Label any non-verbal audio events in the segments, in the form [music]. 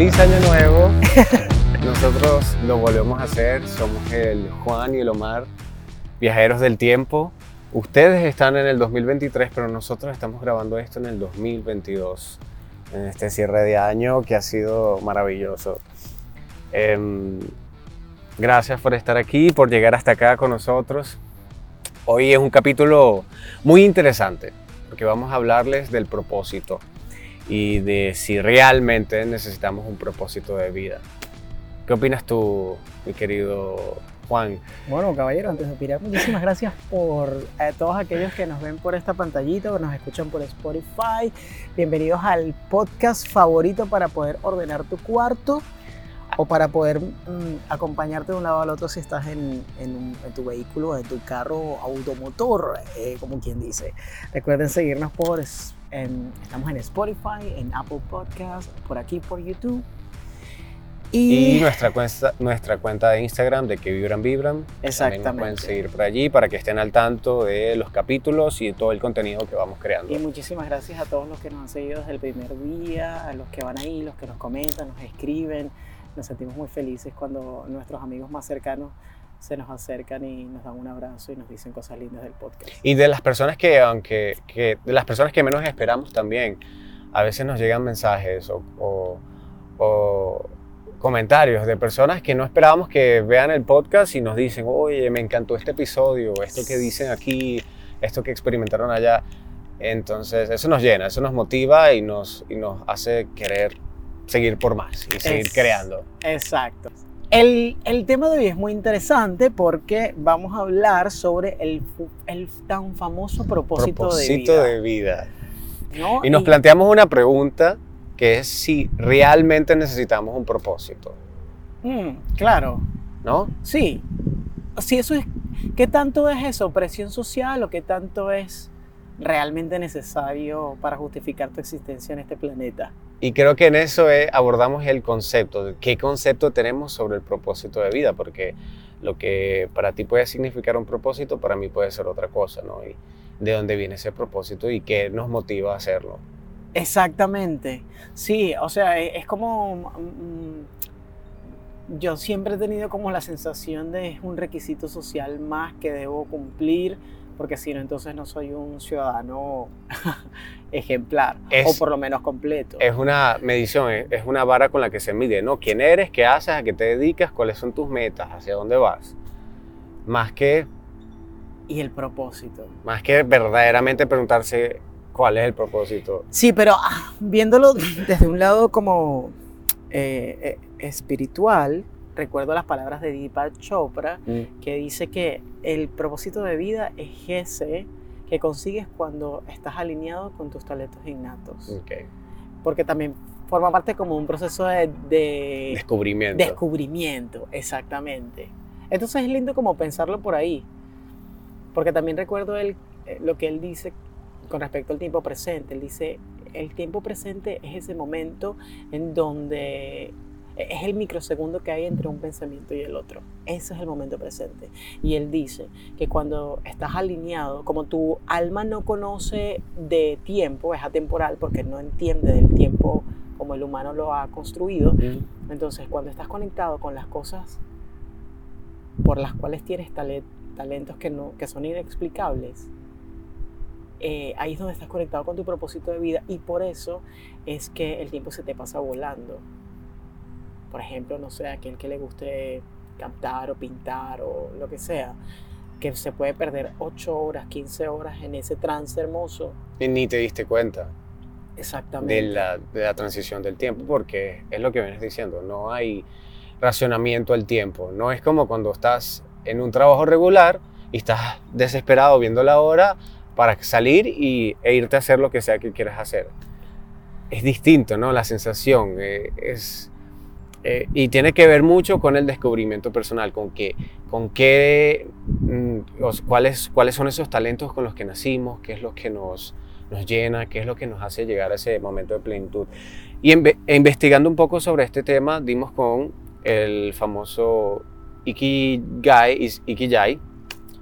feliz año nuevo. [laughs] Nosotros lo volvemos a hacer. Somos el Juan y el Omar, viajeros del tiempo. Ustedes están en el 2023, pero nosotros estamos grabando esto en el 2022, en este cierre de año que ha sido maravilloso. Em, gracias por estar aquí, por llegar hasta acá con nosotros. Hoy es un capítulo muy interesante, porque vamos a hablarles del propósito y de si realmente necesitamos un propósito de vida. ¿Qué opinas tú, mi querido Juan? Bueno, caballero, antes de opinar, muchísimas gracias por eh, todos aquellos que nos ven por esta pantallita, que nos escuchan por Spotify. Bienvenidos al podcast favorito para poder ordenar tu cuarto o para poder mm, acompañarte de un lado al otro si estás en, en, tu vehículo, en tu carro automotor, eh, como quien dice. Recuerden seguirnos por, estamos en Spotify, en Apple Podcast, por aquí por YouTube y, nuestra, cuenta, nuestra cuenta de Instagram de que vibran vibran. Exactamente. También pueden seguir por allí para que estén al tanto de los capítulos y de todo el contenido que vamos creando. Y muchísimas gracias a todos los que nos han seguido desde el primer día, a los que van ahí, los que nos comentan, nos escriben. Nos sentimos muy felices cuando nuestros amigos más cercanos se nos acercan y nos dan un abrazo y nos dicen cosas lindas del podcast. Y de las personas que, aunque, que, de las personas que menos esperamos también, a veces nos llegan mensajes o, o, o comentarios de personas que no esperábamos que vean el podcast y nos dicen, oye, me encantó este episodio, esto que dicen aquí, esto que experimentaron allá. Entonces, eso nos llena, eso nos motiva y nos, y nos hace querer seguir por más y seguir creando. Exacto. El, el, tema de hoy es muy interesante porque vamos a hablar sobre el, el tan famoso propósito, de vida. De vida. Y nos planteamos una pregunta que es si realmente necesitamos un propósito. Mm, claro. ¿No? Sí. Si eso es, ¿qué tanto es eso? ¿Presión social o qué tanto es realmente necesario para justificar tu existencia en este planeta? Y creo que en eso abordamos el concepto, qué concepto tenemos sobre el propósito de vida, porque lo que para ti puede significar un propósito, para mí puede ser otra cosa, ¿no? Y de dónde viene ese propósito y qué nos motiva a hacerlo. Exactamente. Sí, o sea, e, es como... Mm, yo siempre he tenido como la sensación de es un requisito social más que debo cumplir, porque si no, entonces no soy un ciudadano [laughs] ejemplar, o por lo menos completo. Es una medición, es una vara con la que se mide, ¿no? ¿Quién eres? ¿Qué haces? ¿A qué te dedicas? ¿Cuáles son tus metas? ¿Hacia dónde vas? Más que... Y el propósito. Más que verdaderamente preguntarse ¿Cuál es el propósito? Sí, pero ah, viéndolo [laughs] desde un lado como eh, eh, espiritual, recuerdo las palabras de Deepak Chopra, mm. que dice que el propósito de vida es ese que consigues cuando estás alineado con tus talentos innatos. Porque también forma parte como un proceso de, de descubrimiento. Descubrimiento, exactamente. Entonces es lindo como pensarlo por ahí. Porque también recuerdo él, eh, lo que él dice con respecto al tiempo presente. Él dice, el tiempo presente es ese momento en donde es el microsegundo que hay entre un pensamiento y el otro. Ese es el momento presente. Y él dice que cuando estás alineado, como tu alma no conoce de tiempo, es atemporal porque no entiende del tiempo como el humano lo ha construido, entonces cuando estás conectado con las cosas por las cuales tienes talentos que, no, que son inexplicables, eh, ahí es donde estás conectado con tu propósito de vida y por eso es que el tiempo se te pasa volando. Por ejemplo, no sé, aquel que le guste cantar o pintar o lo que sea, que se puede perder 8 horas, 15 horas en ese trance hermoso. Y ni te diste cuenta. Exactamente. De la, de la transición del tiempo, porque es lo que vienes diciendo, no hay racionamiento al tiempo. No es como cuando estás en un trabajo regular y estás desesperado viendo la hora para salir y, e irte a hacer lo que sea que quieras hacer. Es distinto, ¿no? La sensación eh, es... Eh, y tiene que ver mucho con el descubrimiento personal, con, que, con qué, mm, cuáles, cuáles son esos talentos con los que nacimos, qué es lo que nos, nos llena, qué es lo que nos hace llegar a ese momento de plenitud. Y e investigando un poco sobre este tema, dimos con el famoso Ikigai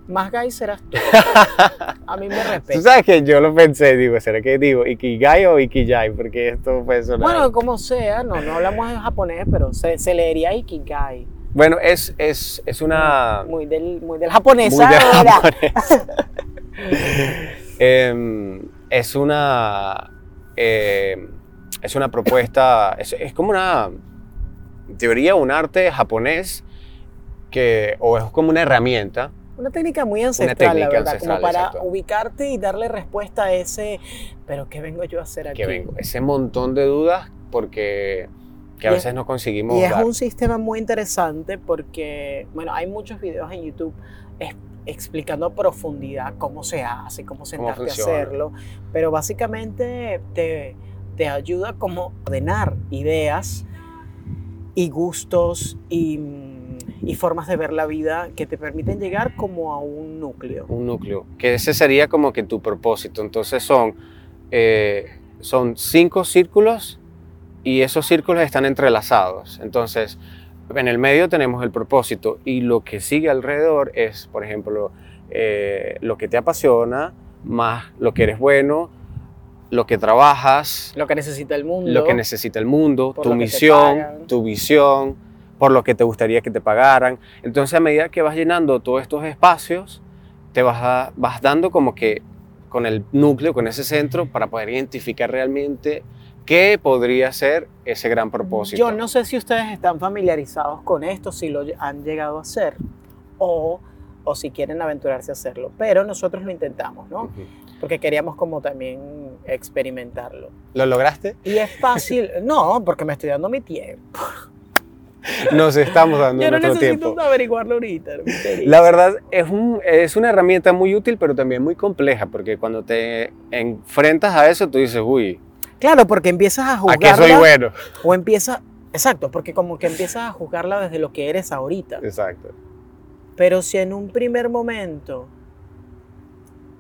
Más gay serás tú. [laughs] A mí me Tú respeta. sabes que yo lo pensé, digo, ¿será que digo Ikigai o Ikijai? Porque esto puede sonar... Bueno, como sea, no, no hablamos en japonés, pero se, se leería Ikigai. Bueno, es, es, es una... Muy del, muy del japonés. muy de ahora. japonés. [laughs] Em, es una... em, es una propuesta... Es, es como una teoría, un arte japonés que... O es como una herramienta Una técnica muy ancestral, técnica la verdad, ancestral, como para exacto. ubicarte y darle respuesta a ese, pero ¿qué vengo yo a hacer aquí? que vengo. Ese montón de dudas porque que a Y es- veces no conseguimos Y es dar. un sistema muy interesante porque, bueno, hay muchos videos en YouTube es- explicando a profundidad cómo se hace, cómo sentarte a funciona. hacerlo, pero básicamente te, te ayuda como a ordenar ideas y gustos y, y formas de ver la vida que te permiten llegar como a un núcleo. un núcleo, que ese sería como que tu propósito. Entonces son, eh, son cinco círculos y esos círculos están entrelazados. Entonces, en el medio tenemos el propósito y lo que sigue alrededor es, por ejemplo, eh, lo que te apasiona, más lo que eres bueno, lo que trabajas, Lo que necesita el mundo. lo que necesita el mundo, tu misión, tu visión, por lo que te gustaría que te pagaran. Entonces, a medida que vas llenando todos estos espacios, te vas, a- vas dando como que con el núcleo, con ese centro, para poder identificar realmente qué podría ser ese gran propósito. Yo no sé si ustedes están familiarizados con esto, si lo han llegado a hacer o, o si quieren aventurarse a hacerlo, pero nosotros lo intentamos, ¿no? Porque queríamos como también experimentarlo. ¿Lo lograste? Y es fácil, no, porque me estoy dando mi tiempo. Nos estamos dando [laughs] Yo no nuestro necesito tiempo. averiguarlo ahorita. La verdad es, un- es una herramienta muy útil, pero también muy compleja, porque cuando te enfrentas a eso, tú dices, uy, Claro, porque empiezas a ¿a qué soy bueno? o empiezas, exacto, porque como que empiezas a juzgarla desde lo que eres ahorita. Exacto. Pero si en un primer momento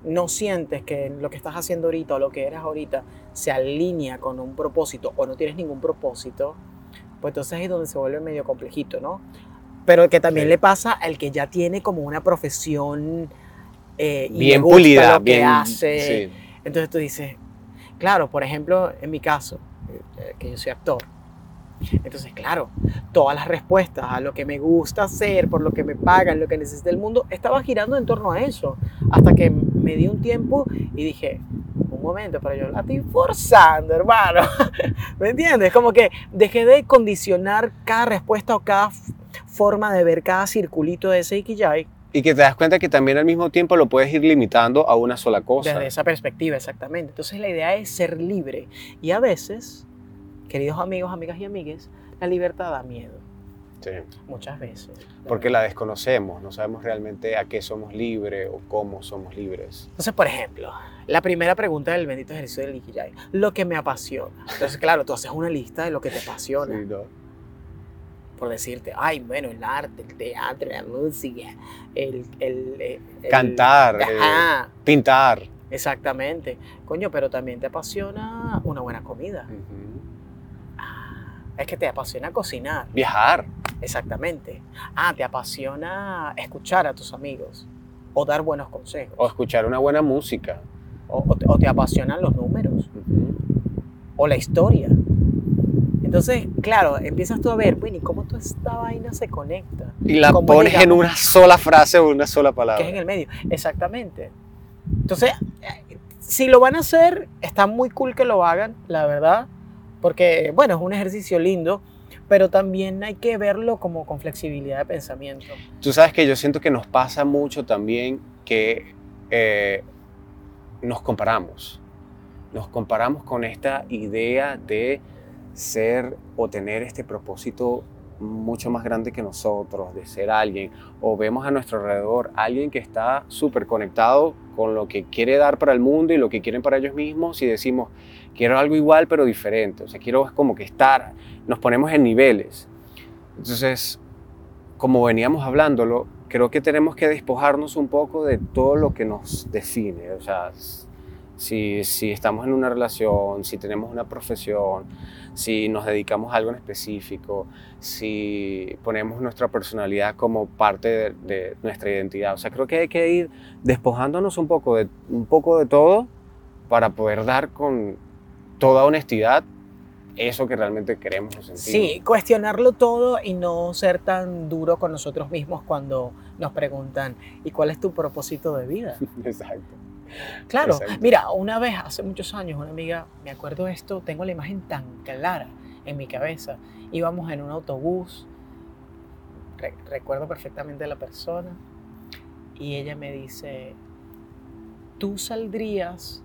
no sientes que lo que estás haciendo ahorita o lo que eres ahorita se alinea con un propósito o no tienes ningún propósito, pues entonces es donde se vuelve medio complejito, ¿no? Pero que también Sí. le pasa al que ya tiene como una profesión eh, y Bien gusta pulida, lo que bien. hace. sí. Entonces tú dices, claro, por ejemplo, en mi caso, eh, que yo soy actor. Entonces, claro, todas las respuestas a lo que me gusta hacer, por lo que me pagan, lo que necesita el mundo, estaba girando en torno a eso. Hasta que me di un tiempo y dije, un momento, pero yo la estoy forzando, hermano. [laughs] ¿Me entiendes? Como que dejé de condicionar cada respuesta o cada forma de ver cada circulito de ese Ikigai Y que te das cuenta que también al mismo tiempo lo puedes ir limitando a una sola cosa. Desde esa perspectiva, exactamente. Entonces la idea es ser libre. Y a veces, queridos amigos, amigas y amigues, la libertad da miedo. Sí. Muchas veces. Porque la desconocemos, no sabemos realmente a qué somos libres o cómo somos libres. Entonces, por ejemplo, la primera pregunta del bendito ejercicio del Ikigai. Lo que me apasiona. Entonces, [laughs] claro, tú haces una lista de lo que te apasiona. Sí, ¿no? Por decirte, ay, bueno, el arte, el teatro, la música, el... el- el- el- Cantar, eh, Ajá, Pintar. exactamente. Coño, pero también te apasiona una buena comida. Es que te apasiona cocinar. Viajar. Exactamente. Ah, te apasiona escuchar a tus amigos o dar buenos consejos. O escuchar una buena música. O, o te, o te apasionan los números o la historia. Entonces, claro, empiezas tú a ver, bueno, ¿y cómo toda esta vaina se conecta? Y la ¿Cómo pones en una sola frase o una sola Que palabra. es en el medio. Exactamente. Entonces, eh, si lo van a hacer, está muy cool que lo hagan, la verdad, porque, bueno, es un ejercicio lindo, pero también hay que verlo como con flexibilidad de pensamiento. Tú sabes que yo siento que nos pasa mucho también que eh, nos comparamos. Nos comparamos con esta idea de ser o tener este propósito mucho más grande que nosotros, de ser alguien, o vemos a nuestro alrededor alguien que está súper conectado con lo que quiere dar para el mundo y lo que quieren para ellos mismos y decimos, quiero algo igual pero diferente, o sea, quiero como que estar, nos ponemos en niveles. Entonces, como veníamos hablándolo, creo que tenemos que despojarnos un poco de todo lo que nos define, o sea, Si, si estamos en una relación, si tenemos una profesión, si nos dedicamos a algo en específico, si ponemos nuestra personalidad como parte de, de nuestra identidad. O sea, creo que hay que ir despojándonos un poco de, un poco de todo para poder dar con toda honestidad eso que realmente queremos o sentimos. Sí, cuestionarlo todo y no ser tan duro con nosotros mismos cuando nos preguntan, ¿y cuál es tu propósito de vida? [laughs] Exacto. Claro, Exacto. mira, una vez, hace muchos años, una amiga, me acuerdo de esto, tengo la imagen tan clara en mi cabeza. Íbamos en un autobús, re- recuerdo perfectamente a la persona, y ella me dice, tú saldrías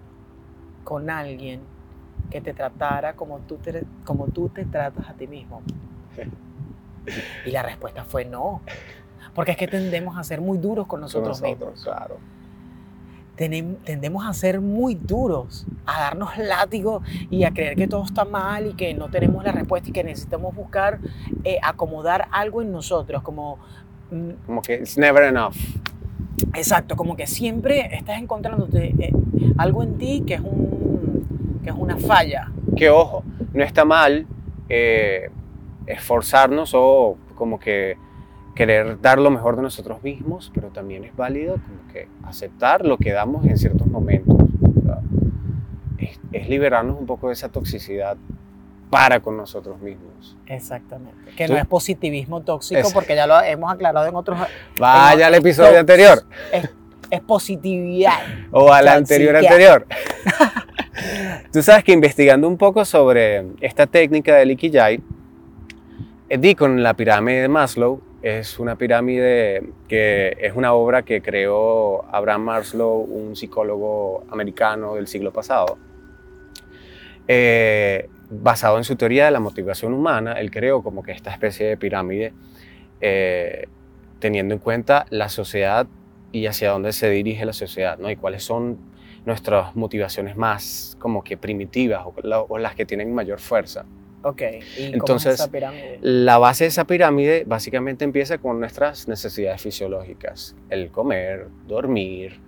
con alguien que te tratara como tú te, como tú te tratas a ti mismo. [laughs] Y la respuesta fue no, porque es que tendemos a ser muy duros con Con nosotros, mismos claro. tendemos a ser muy duros, a darnos látigo y a creer que todo está mal y que no tenemos la respuesta y que necesitamos buscar eh, acomodar algo en nosotros, como, mm, Como que it's never enough. exacto, como que siempre estás encontrándote eh, algo en ti que es, un, que es una falla. Que ojo, no está mal eh, esforzarnos o como que querer dar lo mejor de nosotros mismos, pero también es válido como que aceptar lo que damos en ciertos momentos. Es, es liberarnos un poco de esa toxicidad para con nosotros mismos. Exactamente. Que Tú- no es positivismo tóxico, Es- porque ya lo hemos aclarado en otros... Vaya al en- episodio tos- anterior Es, es positividad. o al Tóxica. anterior anterior. [laughs] Tú sabes que investigando un poco sobre esta técnica del Ikigai, eh, di con la pirámide de Maslow, es una pirámide que es una obra que creó Abraham Maslow, un psicólogo americano del siglo pasado. Eh, basado en su teoría de la motivación humana, él creó como que esta especie de pirámide eh, teniendo en cuenta la sociedad y hacia dónde se dirige la sociedad, ¿no? Y cuáles son nuestras motivaciones más como que primitivas o, la- o las que tienen mayor fuerza. Ok. ¿Y cómo Entonces, es esa pirámide? La base de esa pirámide básicamente empieza con nuestras necesidades fisiológicas, el comer, dormir,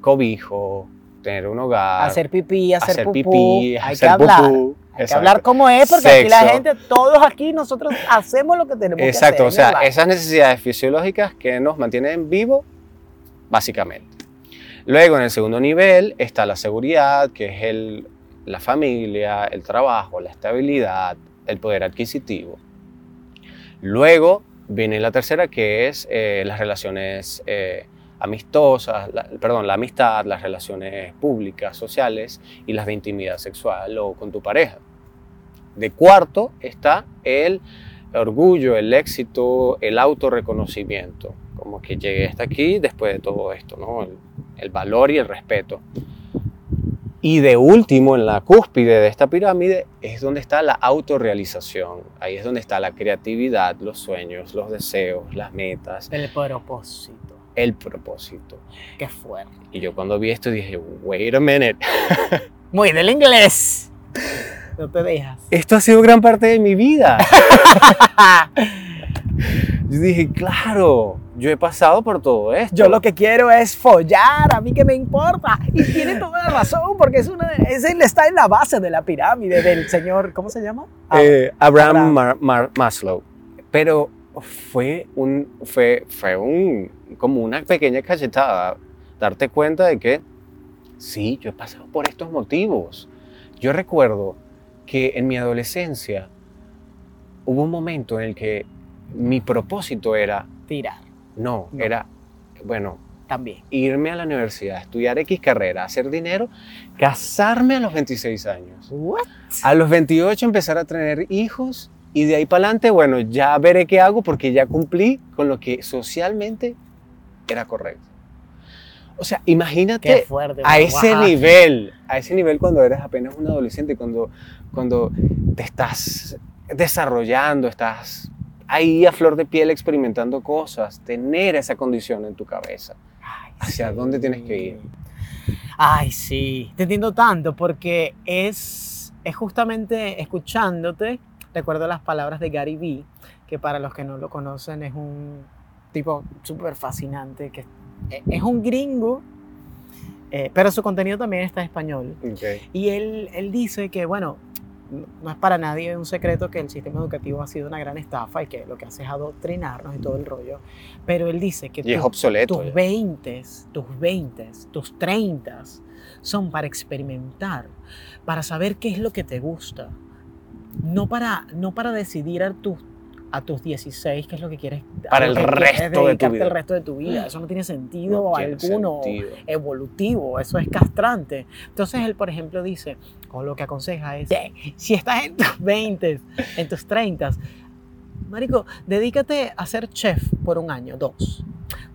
cobijo, tener un hogar, hacer pipí, hacer, hacer pupú, pipí, hay hacer que hablar. pupú. Hay que Exacto. hablar como es, porque aquí la gente, todos aquí, nosotros hacemos lo que tenemos Exacto, que o hacer. sea, ¿verdad? esas necesidades fisiológicas que nos mantienen vivos, básicamente. Luego, en el segundo nivel, está la seguridad, que es el, la familia, el trabajo, la estabilidad, el poder adquisitivo. Luego viene la tercera, que es eh, las relaciones eh, amistosas, perdón, la amistad, las relaciones públicas, sociales y las de intimidad sexual o con tu pareja. De cuarto está el orgullo, el éxito, el autorreconocimiento, como que llegué hasta aquí después de todo esto, ¿no? El, el valor y el respeto. Y de último, en la cúspide de esta pirámide, es donde está la autorrealización. Ahí es donde está la creatividad, los sueños, los deseos, las metas, El propósito. el propósito. Qué fuerte. Y yo cuando vi esto dije, wait a minute, [laughs] Muy del inglés. No te dejas. esto ha sido gran parte de mi vida. [laughs] Yo dije, claro, yo he pasado por todo esto. Yo lo que quiero es follar, a mí que me importa. Y tiene toda la razón, porque es una, es está en la base de la pirámide del señor, ¿cómo se llama? Ah, Eh, Abraham, Abraham. Mar- Mar- Maslow. Pero fue un, fue, fue un, como una pequeña cachetada darte cuenta de que sí, yo he pasado por estos motivos. Yo recuerdo que en mi adolescencia hubo un momento en el que mi propósito era, tirar, no, No. era, bueno, también. irme a la universidad, estudiar X carrera, hacer dinero, casarme a los 26 años. What? A los 28 empezar a tener hijos y de ahí para adelante, bueno, ya veré qué hago porque ya cumplí con lo que socialmente era correcto. O sea, imagínate fuerte. a ese nivel, a ese nivel cuando eres apenas un adolescente, cuando, cuando te estás desarrollando, estás ahí a flor de piel experimentando cosas, tener esa condición en tu cabeza. Ay, ¿Hacia dónde tienes que ir? Ay, sí, te entiendo tanto porque es, es justamente escuchándote, recuerdo las palabras de Gary Vee, que para los que no lo conocen es un tipo súper fascinante, que es- un gringo Eh, pero su contenido también está en español. Y él, él dice que, bueno, no es para nadie un secreto que el sistema educativo ha sido una gran estafa y que lo que hace es adoctrinarnos y todo el rollo. Pero él dice que Y tus- obsoleto. tus ya. 20, tus 20, tus 30 son para experimentar, para saber qué es lo que te gusta. No para, no para decidir a tus, a tus 16 qué es lo que quieres. Para el que resto de tu vida. el resto de tu vida. Eso no tiene sentido No tiene alguno sentido. evolutivo, eso es castrante. Entonces él, por ejemplo, dice, o lo que aconseja es, "Eh, si estás en tus 20, en tus 30, Marico, dedícate a ser chef por un año, dos.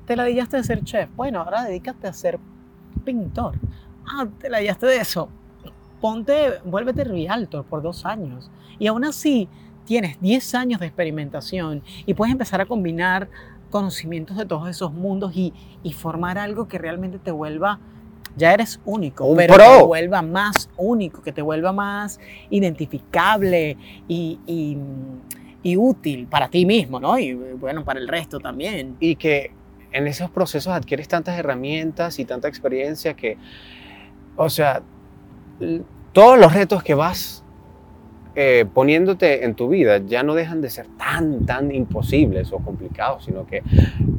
Te la dedicaste a ser chef, bueno, ahora dedícate a ser pintor. Ah, te la dedicaste de eso. Ponte, vuélvete realtor por dos años. Y aún así tienes 10 años de experimentación y puedes empezar a combinar conocimientos de todos esos mundos y, y formar algo que realmente te vuelva, ya eres único, Un pero pro. te vuelva más único, que te vuelva más identificable y, y, y útil para ti mismo, ¿no? Y bueno, para el resto también. y que en esos procesos adquieres tantas herramientas y tanta experiencia que, o sea, todos los retos que vas eh, poniéndote en tu vida ya no dejan de ser tan, tan imposibles o complicados, sino que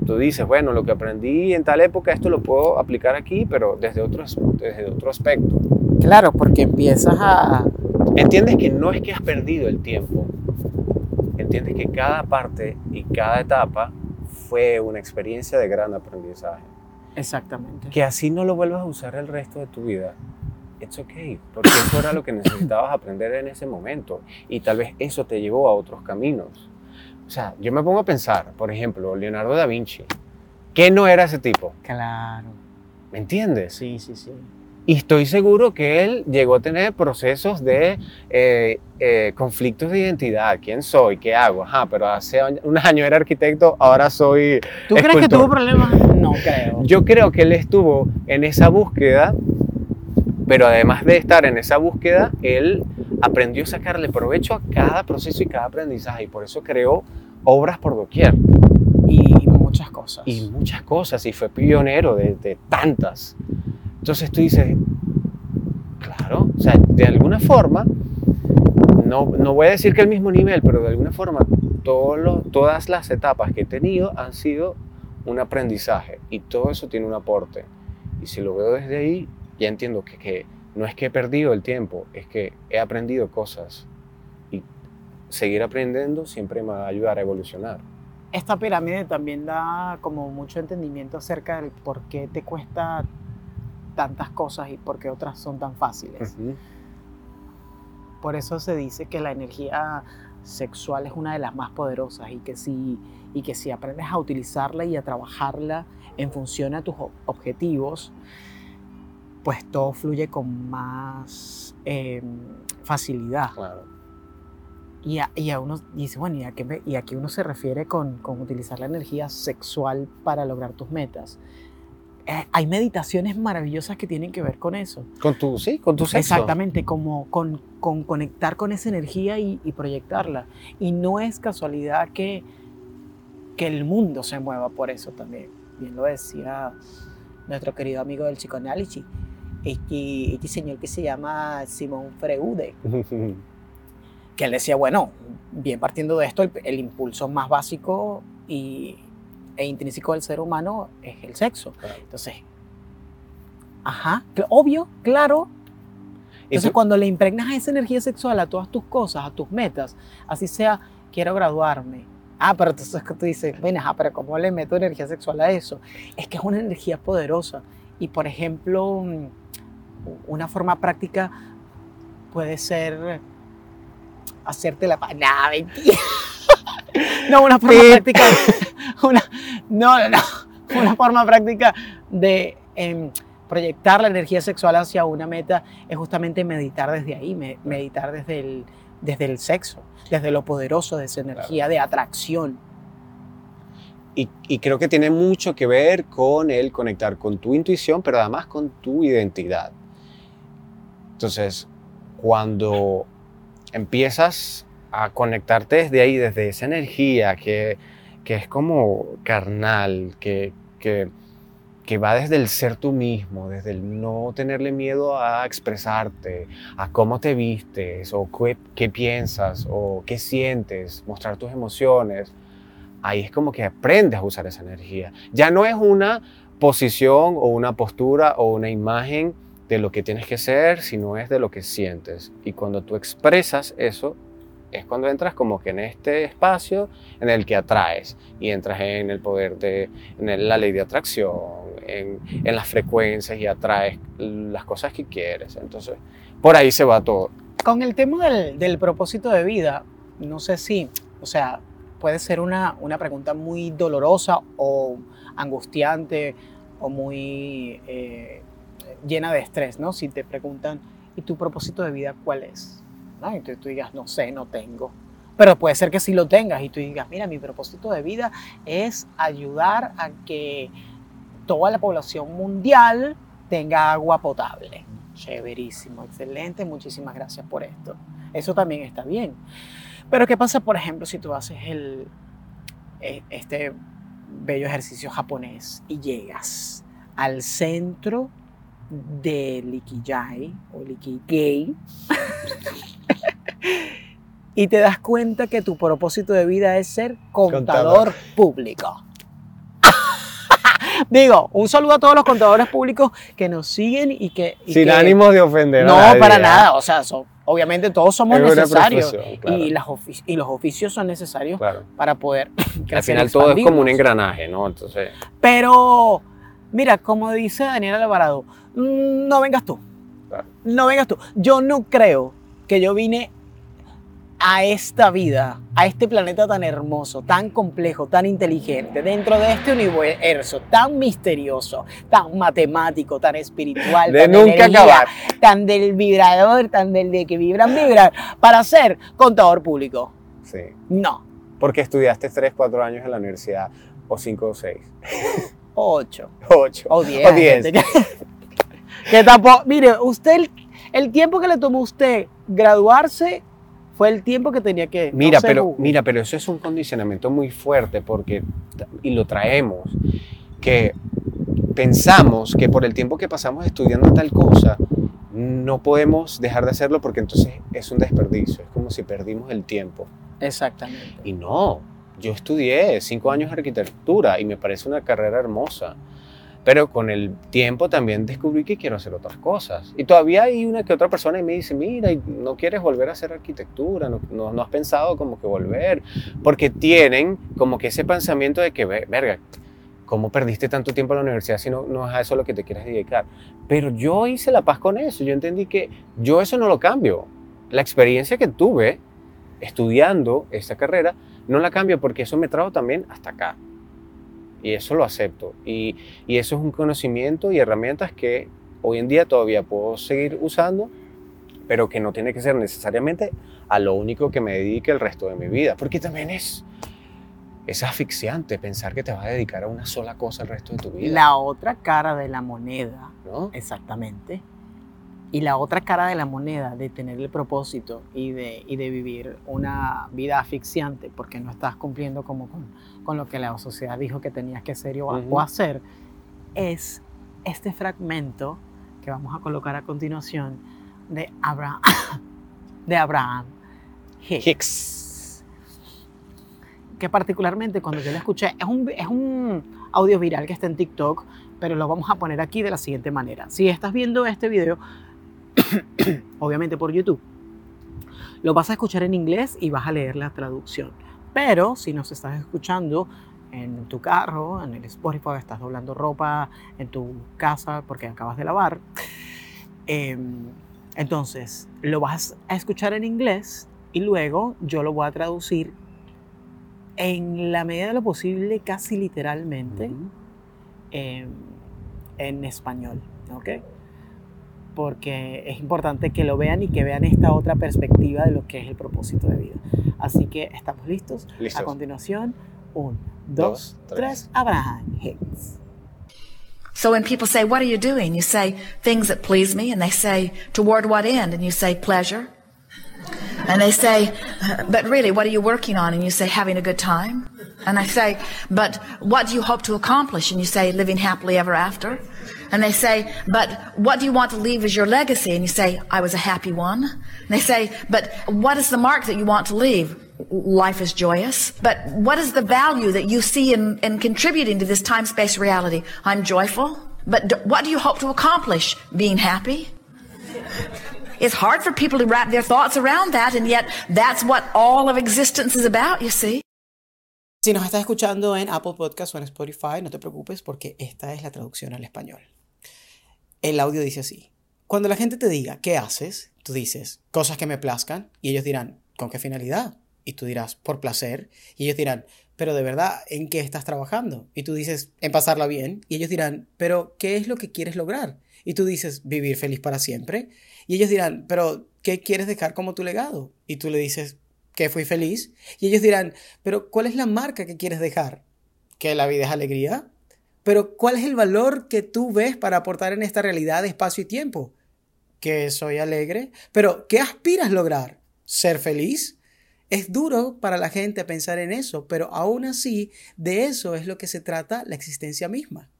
tú dices, bueno, lo que aprendí en tal época, esto lo puedo aplicar aquí, pero desde otro, desde otro aspecto. Claro, porque empiezas a... Entiendes que no es que has perdido el tiempo, entiendes que cada parte y cada etapa fue una experiencia de gran aprendizaje. Exactamente. Que así no lo vuelvas a usar el resto de tu vida. It's okay, porque eso era lo que necesitabas aprender en ese momento y tal vez eso te llevó a otros caminos. O sea, yo me pongo a pensar, por ejemplo, Leonardo da Vinci. ¿Qué no era ese tipo? Claro. ¿Me entiendes? Sí, sí, sí. Y estoy seguro que él llegó a tener procesos de eh, eh, conflictos de identidad. ¿Quién soy? ¿Qué hago? Ajá, pero hace año- un año era arquitecto, ahora soy... ¿Tú crees que Escultor. tuvo problemas? No creo. Yo creo que él estuvo en esa búsqueda, pero además de estar en esa búsqueda, él aprendió a sacarle provecho a cada proceso y cada aprendizaje. Y por eso creó obras por doquier Y muchas cosas. y muchas cosas. Y fue pionero de, de tantas. Entonces tú dices, claro, o sea, de alguna forma, no, no voy a decir que al mismo nivel, pero de alguna forma todos los- todas las etapas que he tenido han sido un aprendizaje y todo eso tiene un aporte. Y si lo veo desde ahí, ya entiendo que, que no es que he perdido el tiempo, es que he aprendido cosas. Y seguir aprendiendo siempre me va a ayudar a evolucionar. Esta pirámide también da como mucho entendimiento acerca del por qué te cuesta tantas cosas y por qué otras son tan fáciles. Por eso se dice que la energía sexual es una de las más poderosas y que si, y que si aprendes a utilizarla y a trabajarla en función a tus ob- objetivos, pues todo fluye con más eh, facilidad. Claro. Y a, y a uno dice, bueno, ¿y a qué, me- y a qué uno se refiere con, con utilizar la energía sexual para lograr tus metas? Eh, hay meditaciones maravillosas que tienen que ver con eso. Con tu, sí, con tu sexo. Exactamente, como con, con conectar con esa energía y, y proyectarla. Y no es casualidad que, que el mundo se mueva por eso también. Bien lo decía nuestro querido amigo del psicoanálisis, este, este señor que se llama Simón Freude, [laughs] que él decía, bueno, bien partiendo de esto, el, el impulso más básico y, e intrínseco del ser humano es el sexo. Claro. Entonces, ajá, obvio, claro, entonces, tú- cuando le impregnas esa energía sexual a todas tus cosas, a tus metas, así sea, quiero graduarme. Ah, pero entonces tú dices, ven, ajá, pero ¿cómo le meto energía sexual a eso? Es que es una energía poderosa. Y, por ejemplo, mm, una forma práctica puede ser hacerte la... pa- Nah, mentira. [laughs] No, una forma práctica... Una, no, no, no. Una forma práctica de... em, proyectar la energía sexual hacia una meta es justamente meditar desde ahí, me- meditar desde el, desde el sexo, desde lo poderoso de esa energía de atracción. Y, y creo que tiene mucho que ver con el conectar con tu intuición, pero además con tu identidad. Entonces, cuando empiezas a conectarte desde ahí, desde esa energía que, que es como carnal, que, que que va desde el ser tú mismo, desde el no tenerle miedo a expresarte, a cómo te vistes, o qué, qué piensas, o qué sientes, mostrar tus emociones, ahí es como que aprendes a usar esa energía. Ya no es una posición o una postura o una imagen de lo que tienes que ser, sino es de lo que sientes. Y cuando tú expresas eso, es cuando entras como que en este espacio en el que atraes y entras en el poder de en la ley de atracción, en, las frecuencias y atraes las cosas que quieres. Entonces, por ahí se va todo. Con el tema del, propósito de vida, no sé si, o sea, puede ser una, una pregunta muy dolorosa o angustiante o muy eh, llena de estrés, ¿no? Si te preguntan, ¿y tu propósito de vida cuál es? ¿No? Entonces tú digas, no sé, no tengo. Pero puede ser que sí lo tengas y tú digas, mira, mi propósito de vida es ayudar a que toda la población mundial tenga agua potable. Chéverísimo, excelente, muchísimas gracias por esto. Eso también está bien. Pero ¿qué pasa, por ejemplo, si tú haces el, e, este bello ejercicio japonés y llegas al centro de Likijai o Likigei y te das cuenta que tu propósito de vida es ser contador, público. [laughs] Digo, un saludo a todos los contadores públicos que nos siguen y que... Sin ánimo de ofender. No, para nada. O sea, son, obviamente todos somos necesarios y, las y, los oficios son necesarios para poder [laughs] crecer. Al final todo es como un engranaje, ¿no? Entonces... Pero, mira, como dice Daniel Alvarado, no vengas tú. No vengas tú. Yo no creo que yo vine a esta vida, a este planeta tan hermoso, tan complejo, tan inteligente, dentro de este universo tan misterioso, tan matemático, tan espiritual, de tan nunca acabar, tan del vibrador, tan del de que vibran vibrar, para ser contador público. Sí. No. Porque estudiaste 3, 4 años en la universidad, o 5 o 6. 8. 8. O 10. O 10. Que tampoco, mire, usted, el, el tiempo que le tomó a usted graduarse fue el tiempo que tenía que... Mira, pero, mira, pero eso es un condicionamiento muy fuerte porque, y lo traemos, que pensamos que por el tiempo que pasamos estudiando tal cosa, no podemos dejar de hacerlo porque entonces es un desperdicio, es como si perdimos el tiempo. Exactamente. Y no, yo estudié cinco años de arquitectura y me parece una carrera hermosa. Pero con el tiempo también descubrí que quiero hacer otras cosas. Y todavía hay una que otra persona y me dice, mira, ¿no quieres volver a hacer arquitectura? ¿No, has pensado como que volver? Porque tienen como que ese pensamiento de que, verga, ¿cómo perdiste tanto tiempo en la universidad si no, no es a eso lo que te quieres dedicar? Pero yo hice la paz con eso. Yo entendí que yo eso no lo cambio. La experiencia que tuve estudiando esta carrera no la cambio porque eso me trajo también hasta acá. Y eso lo acepto. Y, y eso es un conocimiento y herramientas que hoy en día todavía puedo seguir usando, pero que no tiene que ser necesariamente a lo único que me dedique el resto de mi vida. Porque también es, es asfixiante pensar que te vas a dedicar a una sola cosa el resto de tu vida. La otra cara de la moneda, ¿no? Exactamente, y la otra cara de la moneda, de tener el propósito y de, y de vivir una vida asfixiante porque no estás cumpliendo como con, con lo que la sociedad dijo que tenías que ser o, hacer, es este fragmento que vamos a colocar a continuación de Abraham, [laughs] de Abraham Hicks. Que particularmente cuando yo lo escuché, es un, es un audio viral que está en TikTok, pero lo vamos a poner aquí de la siguiente manera. Si estás viendo este video, [coughs] obviamente por YouTube. Lo vas a escuchar en inglés y vas a leer la traducción. Pero si nos estás escuchando en tu carro, en el Spotify, estás doblando ropa en tu casa porque acabas de lavar, em, entonces lo vas a escuchar en inglés y luego yo lo voy a traducir en la medida de lo posible, casi literalmente, em, en español. ¿ok? Porque es importante que lo vean y que vean esta otra perspectiva de lo que es el propósito de vida. Así que estamos listos. A continuación, un, dos, tres, Abraham Hicks. So when people say, what are you doing? You say, things that please me. And they say, toward what end? And you say, pleasure. And they say, "Uh, but really, what are you working on? And you say, having a good time. And I say, but what do you hope to accomplish? And you say, living happily ever after. And they say, but what do you want to leave as your legacy? And you say, I was a happy one. And they say, but what is the mark that you want to leave? Life is joyous. But what is the value that you see in, in contributing to this time space reality? I'm joyful. But d- what do you hope to accomplish? Being happy? It's hard for people to wrap their thoughts around that, and yet that's what all of existence is about, you see. Si nos estás escuchando en Apple Podcast o en Spotify, no te preocupes porque esta es la traducción al español. El audio dice así. Cuando la gente te diga, ¿qué haces? Tú dices, cosas que me plazcan. Y ellos dirán, ¿con qué finalidad? Y tú dirás, por placer. Y ellos dirán, pero de verdad, ¿en qué estás trabajando? Y tú dices, en pasarla bien. Y ellos dirán, pero ¿qué es lo que quieres lograr? Y tú dices, vivir feliz para siempre. Y ellos dirán, pero ¿qué quieres dejar como tu legado? Y tú le dices, que fui feliz. Y ellos dirán, pero ¿cuál es la marca que quieres dejar? Que la vida es alegría. Pero ¿cuál es el valor que tú ves para aportar en esta realidad de espacio y tiempo? Que soy alegre. Pero ¿qué aspiras lograr? ¿Ser feliz? Es duro para la gente pensar en eso, pero aún así de eso es lo que se trata la existencia misma.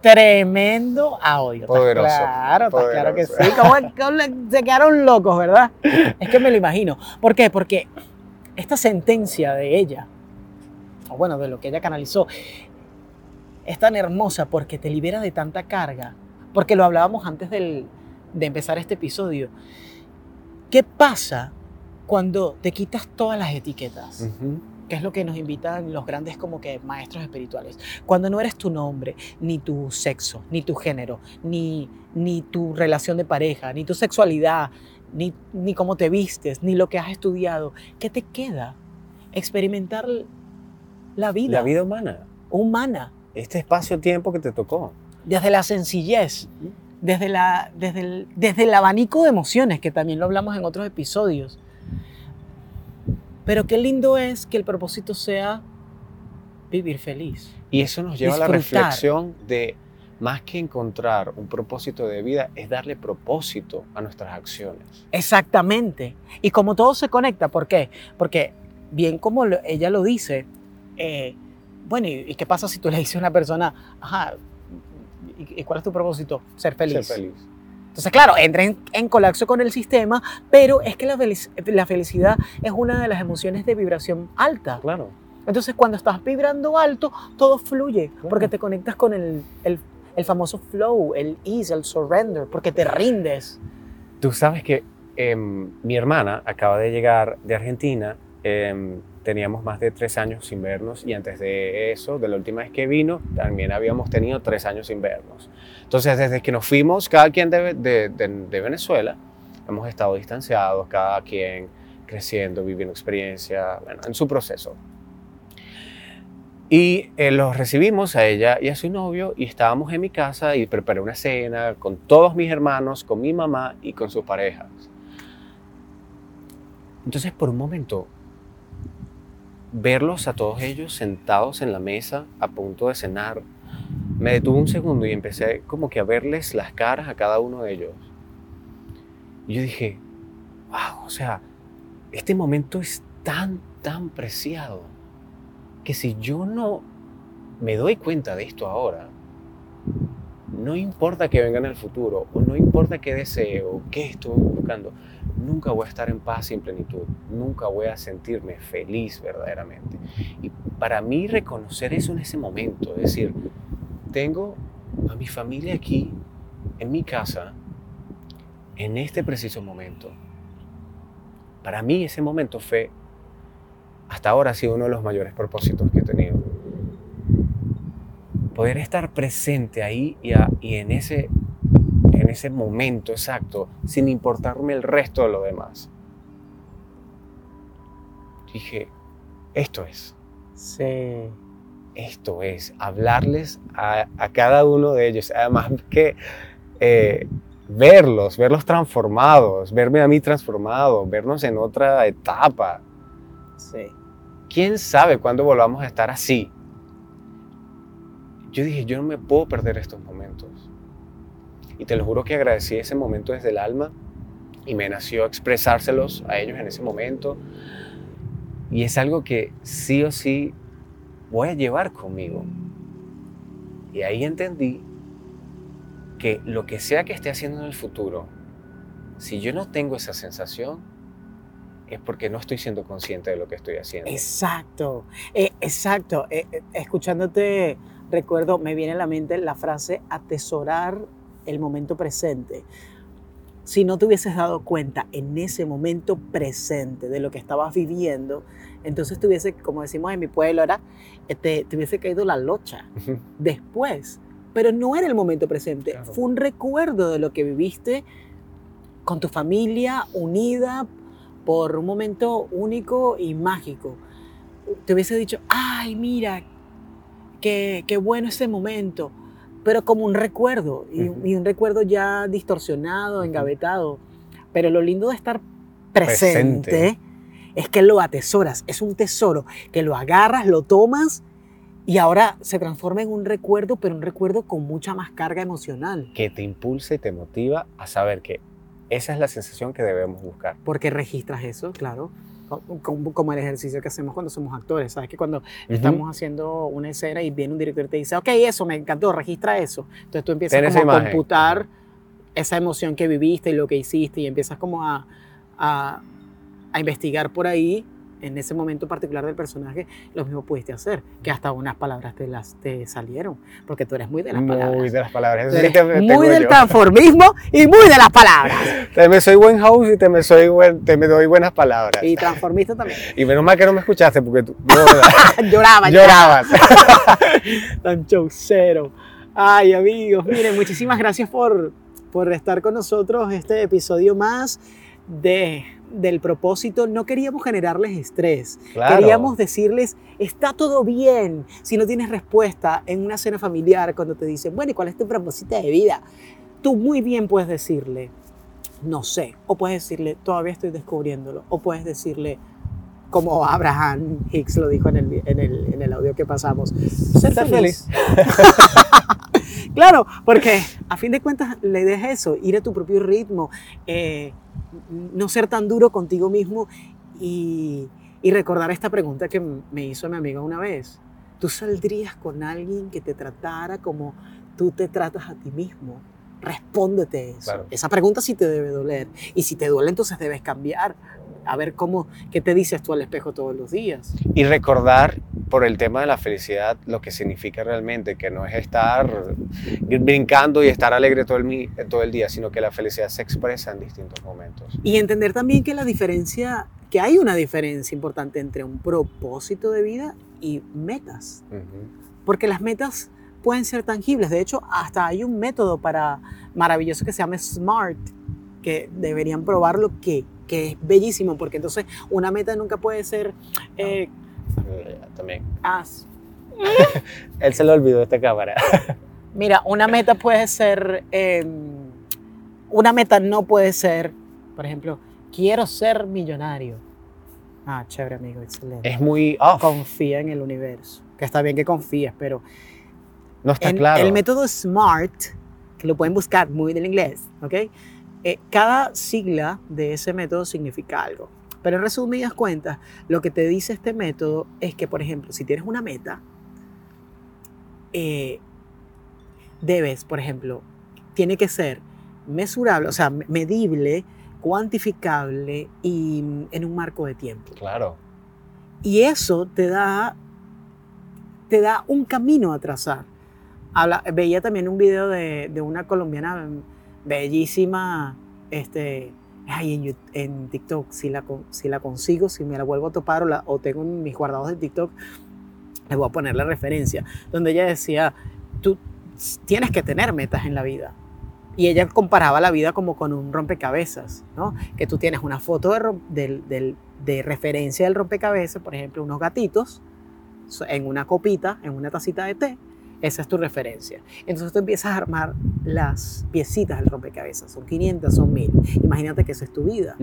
Tremendo audio. Poderoso, Claro, claro que sí. ¿Cómo- cómo se quedaron locos, ¿verdad? [laughs] Es que me lo imagino. ¿Por qué? Porque esta sentencia de ella, o bueno, de lo que ella canalizó, es tan hermosa porque te libera de tanta carga. Porque lo hablábamos antes del- de empezar este episodio. ¿Qué pasa cuando te quitas todas las etiquetas? Que es lo que nos invitan los grandes como que maestros espirituales. Cuando no eres tu nombre, ni tu sexo, ni tu género, ni, ni tu relación de pareja, ni tu sexualidad, ni, ni cómo te vistes, ni lo que has estudiado, ¿qué te queda? Experimentar la vida, La vida humana. humana, Este espacio-tiempo que te tocó. desde la sencillez, desde, la, desde, el, desde el abanico de emociones, que también lo hablamos en otros episodios. Pero qué lindo es que el propósito sea vivir feliz. Y eso nos lleva a la reflexión de más que encontrar un propósito de vida, es darle propósito a nuestras acciones. Exactamente. Y como todo se conecta, ¿por qué? Porque bien como ella lo dice, eh, bueno, ¿y, qué pasa si tú le dices a una persona, ajá, ¿y, y cuál es tu propósito? Ser feliz. Ser feliz. Entonces, claro, entra en, en colapso con el sistema, pero es que la, felic- la felicidad es una de las emociones de vibración alta. Claro. Entonces, cuando estás vibrando alto, todo fluye, Claro. porque te conectas con el, el- el famoso flow, el ease, el surrender, porque te rindes. Tú sabes que em, mi hermana acaba de llegar de Argentina. em, teníamos más de tres años sin vernos y antes de eso, de la última vez que vino, también habíamos tenido tres años sin vernos. Entonces, desde que nos fuimos, cada quien de, de- de- de Venezuela, hemos estado distanciados, cada quien creciendo, viviendo experiencia, bueno, en su proceso. Y eh, los recibimos a ella y a su novio y estábamos en mi casa y preparé una cena con todos mis hermanos, con mi mamá y con sus parejas. Entonces por un momento, verlos a todos ellos sentados en la mesa a punto de cenar, me detuvo un segundo y empecé como que a verles las caras a cada uno de ellos. Y yo dije, wow, o sea, este momento es tan, tan preciado que si yo no me doy cuenta de esto ahora, no importa que venga en el futuro, o no importa qué deseo, qué estoy buscando, nunca voy a estar en paz y en plenitud, nunca voy a sentirme feliz verdaderamente. Y para mí reconocer eso en ese momento, es decir, tengo a mi familia aquí, en mi casa, en este preciso momento. Para mí ese momento fue hasta ahora ha sido uno de los mayores propósitos que he tenido. Poder estar presente ahí y, en, ese, en ese momento exacto, sin importarme el resto de lo demás. Dije, esto es, Sí. Esto es, hablarles a, a cada uno de ellos. Además que eh, verlos, verlos transformados, verme a mí transformado, vernos en otra etapa. Sí. ¿Quién sabe cuándo volvamos a estar así? Yo dije, yo no me puedo perder estos momentos. Y te lo juro que agradecí ese momento desde el alma y me nació expresárselos a ellos en ese momento. Y es algo que sí o sí voy a llevar conmigo. Y ahí entendí que lo que sea que esté haciendo en el futuro, si yo no tengo esa sensación, es porque no estoy siendo consciente de lo que estoy haciendo. Exacto, eh, exacto. Eh, eh, escuchándote, recuerdo, me viene a la mente la frase atesorar el momento presente. Si no te hubieses dado cuenta en ese momento presente de lo que estabas viviendo, entonces te hubiese, como decimos en mi pueblo, ahora, te, te hubiese caído la locha después. Pero no era el momento presente, Claro. fue un recuerdo de lo que viviste con tu familia unida por un momento único y mágico. Te hubiese dicho, ay, mira, qué, qué bueno ese momento, pero como un recuerdo, y, Ujú. y un recuerdo ya distorsionado, engavetado. Pero lo lindo de estar presente, Presente. es que lo atesoras, es un tesoro, que lo agarras, lo tomas y ahora se transforma en un recuerdo, pero un recuerdo con mucha más carga emocional, Que te impulsa y te motiva a saber que esa es la sensación que debemos buscar. porque registras eso, claro. Co- Como, como el ejercicio que hacemos cuando somos actores, ¿sabes? Que cuando estamos haciendo una escena y viene un director y te dice, ok, eso me encantó, registra eso. Entonces tú empiezas como a imagen. computar esa emoción que viviste y lo que hiciste y empiezas como a, a, a investigar por ahí, en ese momento particular del personaje, lo mismo pudiste hacer, que hasta unas palabras te, las, te salieron, porque tú eres muy de las palabras. Muy de las palabras. Eso sí te- muy del yo. transformismo y muy de las palabras. [laughs] Te me soy buen house y te me, soy buen, te me doy buenas palabras. Y Y, transformista también. [laughs] menos mal que no me escuchaste porque tú no, Lloraba. [laughs] ya. llorabas. tan chaucero. Ay, amigos, miren, muchísimas gracias por, por estar con nosotros este episodio más de, del propósito. No queríamos generarles estrés. Claro. Queríamos decirles, está todo bien. Si no tienes respuesta en una cena familiar, cuando te dicen, bueno, ¿y cuál es tu propósito de vida? Tú muy bien puedes decirle, no sé. O puedes decirle, todavía estoy descubriéndolo. O puedes decirle, como Abraham Hicks lo dijo en el, en el, en el audio que pasamos, ser Ser feliz. [laughs] Claro, porque a fin de cuentas la idea es eso, ir a tu propio ritmo, eh, no ser tan duro contigo mismo y, y recordar esta pregunta que me hizo mi amiga una vez. ¿Tú saldrías con alguien que te tratara como tú te tratas a ti mismo? Respóndete eso. Claro. Esa pregunta sí te debe doler. Y si te duele, entonces debes cambiar. A ver cómo, qué te dices tú al espejo todos los días. Y recordar por el tema de la felicidad lo que significa realmente, que no es estar brincando y estar alegre todo el, todo el día, sino que la felicidad se expresa en distintos momentos. Y entender también que la diferencia, que hay una diferencia importante entre un propósito de vida y metas. Porque las metas pueden ser tangibles. De hecho, hasta hay un método para maravilloso que se llama SMART, que deberían probarlo, que, que es bellísimo, porque entonces una meta nunca puede ser... eh, Eh, También. as- [laughs] Él se lo olvidó esta cámara. [laughs] Mira, una meta puede ser... eh, una meta no puede ser, por ejemplo, quiero ser millonario. Ah, chévere, amigo, excelente. Es muy off. confía en el universo. Que está bien que confíes, pero No está en claro. el método SMART, que lo pueden buscar muy del inglés, ¿ok? Eh, cada sigla de ese método significa algo. Pero en resumidas cuentas, lo que te dice este método es que, por ejemplo, si tienes una meta, eh, debes, por ejemplo, tiene que ser mesurable, o sea, medible, cuantificable y mm, en un marco de tiempo. Claro. Y eso te da, te da un camino a trazar. Habla- veía también un video de, de una colombiana bellísima, este, ay, en, TikTok, si la, con- si la consigo, si me la vuelvo a topar o, la, o tengo en mis guardados de TikTok, les voy a poner la referencia, donde ella decía, tú tienes que tener metas en la vida. Y ella comparaba la vida como con un rompecabezas, ¿no? Que tú tienes una foto de, del- del- de referencia del rompecabezas, por ejemplo, unos gatitos en una copita, en una tacita de té. Esa es tu referencia. Entonces tú empiezas a armar las piecitas del rompecabezas. Son 500, son 1000. Imagínate que esa es tu vida.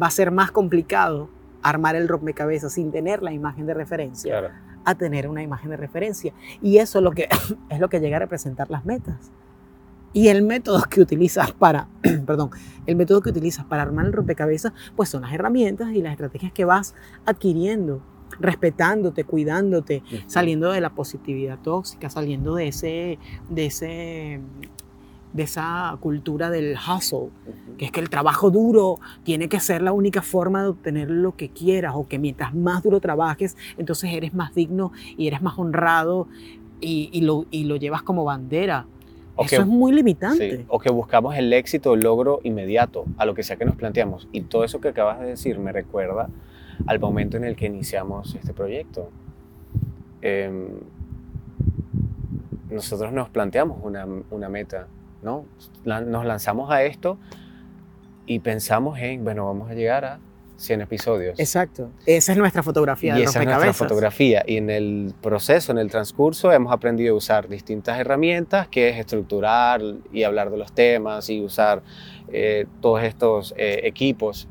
Va a ser más complicado armar el rompecabezas sin tener la imagen de referencia Claro. a tener una imagen de referencia. Y eso es lo que, [coughs] es lo que llega a representar las metas. Y el método que utilizas para, [coughs] perdón, el método que utilizas para armar el rompecabezas, pues son las herramientas y las estrategias que vas adquiriendo, respetándote, cuidándote, Ujú. saliendo de la positividad tóxica, saliendo de ese, de ese, de esa cultura del hustle, Ujú. que es que el trabajo duro tiene que ser la única forma de obtener lo que quieras o que mientras más duro trabajes, entonces eres más digno y eres más honrado y, y lo, y lo llevas como bandera. O Eso es muy Sí, limitante. O que buscamos el éxito el logro inmediato a lo que sea que nos planteamos. Y todo eso que acabas de decir me recuerda al momento en el que iniciamos este proyecto. Em, nosotros nos planteamos una, una meta, ¿no? Nos lanzamos a esto y pensamos en, bueno, vamos a llegar a 100 episodios. Exacto. Esa es nuestra fotografía Y de esa es nuestra fotografía. Y en el proceso, en el transcurso, hemos aprendido a usar distintas herramientas, que es estructurar y hablar de los temas y usar eh, todos estos eh, equipos.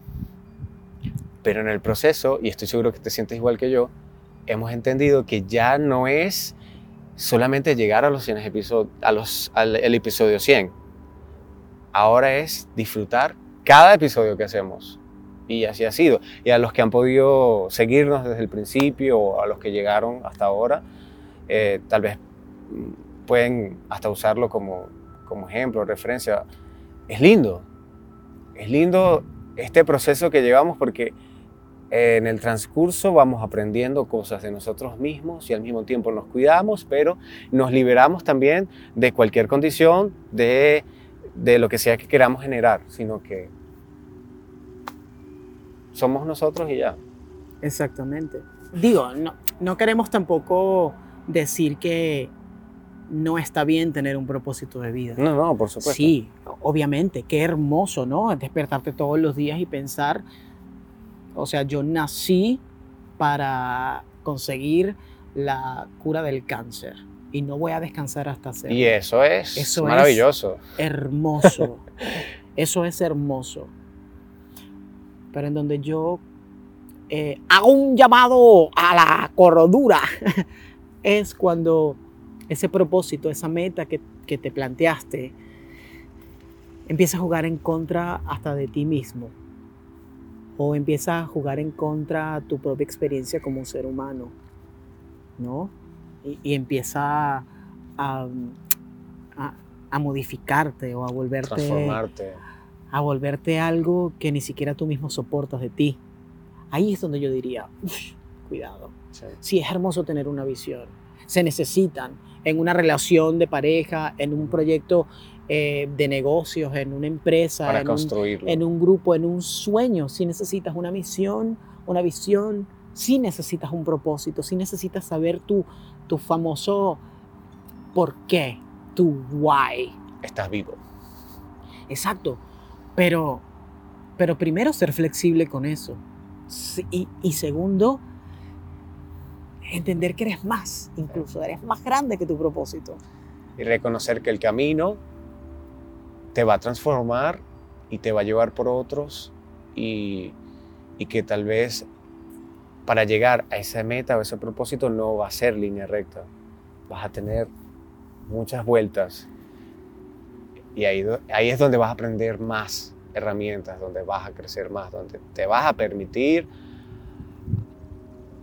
Pero en el proceso, y estoy seguro que te sientes igual que yo, hemos entendido que ya no es solamente llegar a los 100 episodios, a los, al el episodio 100. Ahora es disfrutar cada episodio que hacemos. Y así ha sido. Y a los que han podido seguirnos desde el principio o a los que llegaron hasta ahora, eh, tal vez mm, pueden hasta usarlo como, como ejemplo, referencia. Es lindo. Es lindo este proceso que llevamos porque en el transcurso vamos aprendiendo cosas de nosotros mismos y al mismo tiempo nos cuidamos, pero nos liberamos también de cualquier condición, de, de lo que sea que queramos generar, sino que somos nosotros y ya. Exactamente. Digo, no, no queremos tampoco decir que no está bien tener un propósito de vida. No, no, por supuesto. Sí, obviamente, qué hermoso, ¿no? Despertarte todos los días y pensar, o sea, yo nací para conseguir la cura del cáncer y no voy a descansar hasta hacerlo. Y eso es Eso es- maravilloso. hermoso. [laughs] Eso es hermoso. Pero en donde yo eh, hago un llamado a la cordura [laughs] es cuando ese propósito, esa meta que, que te planteaste, empieza a jugar en contra hasta de ti mismo. O empieza a jugar en contra tu propia experiencia como un ser humano. ¿No? Y, y empieza a, a- a modificarte o a volverte Transformarte. a volverte algo que ni siquiera tú mismo soportas de ti. Ahí es donde yo diría, "Uf, cuidado. Sí. Sí, es hermoso tener una visión. Se necesitan en una relación de pareja, en un proyecto eh, de negocios, en una empresa, Para en un, en un grupo, en un sueño. Si necesitas una misión, una visión, si necesitas un propósito, si necesitas saber tu, tu famoso por qué, tu why. Estás vivo. Exacto. Pero, pero primero ser flexible con eso. Y, y segundo, entender que eres más, incluso eres más grande que tu propósito. Y reconocer que el camino te va a transformar y te va a llevar por otros y, y que tal vez para llegar a esa meta o ese propósito no va a ser línea recta. Vas a tener muchas vueltas y ahí, ahí es donde vas a aprender más herramientas, donde vas a crecer más, donde te vas a permitir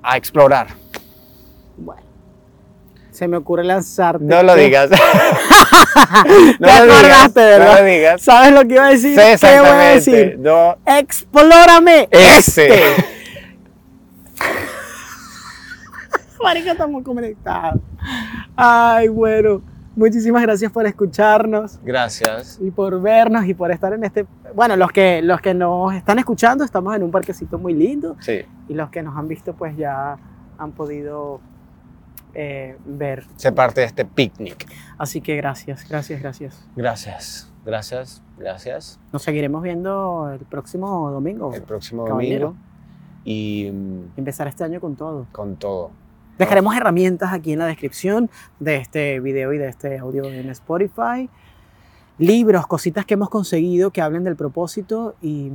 a explorar. Bueno, se me ocurre lanzarte. No lo digas. [laughs] [laughs] no Te lo digas. acordaste, No ¿verdad? lo digas. ¿Sabes lo que iba a decir? Sí, ¿Qué voy a exactamente. decir? No, ¡Explórame! ese. [laughs] Marica, estamos conectados. Ay, bueno. Muchísimas gracias por escucharnos Gracias. y por vernos y por estar en este. Bueno, los que, los que nos están escuchando, estamos en un parquecito muy lindo Sí, y los que nos han visto, pues ya han podido eh, ver. ser parte de este picnic. Así que gracias, gracias, gracias. Gracias. Gracias. Gracias. Nos seguiremos viendo el próximo domingo. El próximo Caballero. domingo. Y mm, Empezar este año con todo. con todo. Dejaremos herramientas aquí en la descripción de este video y de este audio en Spotify. Libros, cositas que hemos conseguido que hablen del propósito y,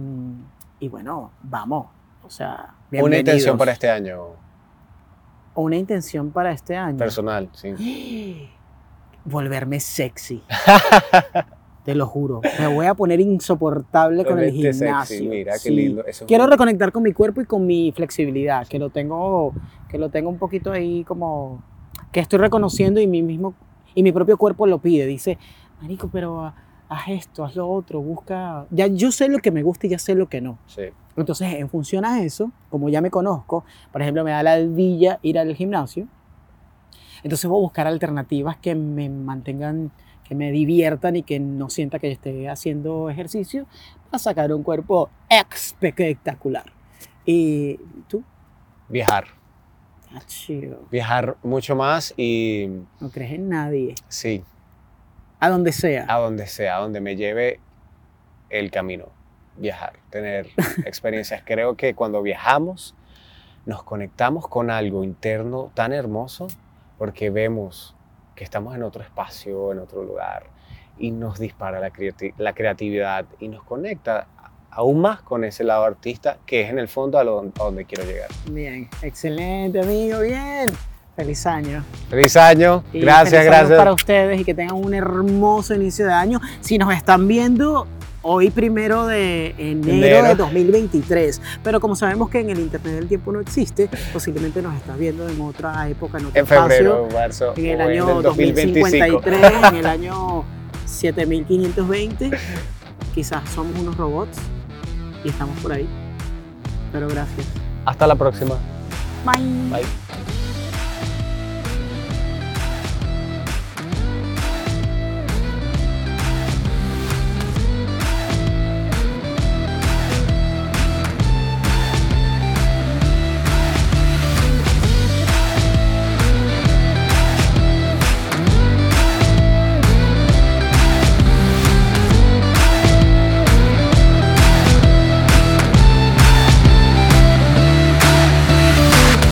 y bueno, vamos. O sea, Una intención para este año. Una intención para este año. Personal, sí. [gasps] volverme sexy. [laughs] Te lo juro. Me voy a poner insoportable con el Volverte sexy, gimnasio. mira, qué Sí. lindo. Eso Quiero reconectar con mi cuerpo y con mi flexibilidad, que lo tengo, que lo tengo un poquito ahí como que estoy reconociendo y mi mismo y mi propio cuerpo lo pide. Dice, marico, pero haz esto, haz lo otro, busca. Ya yo sé lo que me gusta y ya sé lo que no. Sí. Entonces, en función a eso, como ya me conozco, por ejemplo, me da la villa ir al gimnasio, entonces voy a buscar alternativas que me mantengan, que me diviertan y que no sienta que esté haciendo ejercicio para sacar un cuerpo espectacular. Y tú, Viajar. ah, chido, Viajar mucho más y no crees en nadie, sí, a donde sea. a donde sea, a donde me lleve el camino. Viajar, tener [laughs] experiencias. Creo que cuando viajamos nos conectamos con algo interno tan hermoso porque vemos que estamos en otro espacio, en otro lugar y nos dispara la, creati- la creatividad y nos conecta aún más con ese lado artista que es en el fondo a, lo- a donde quiero llegar. Bien, excelente, amigo, bien. Feliz año. Feliz año, Y gracias, feliz año gracias. para ustedes y que tengan un hermoso inicio de año. Si nos están viendo hoy primero de enero, Enero. de 2023, pero como sabemos que en el Internet del tiempo no existe, posiblemente nos estás viendo en otra época, en otro En febrero, espacio, marzo, en el año del 2025. 2053, en el [laughs] año 7520. Quizás somos unos robots y estamos por ahí. Pero gracias. Hasta la próxima. Bye. Bye.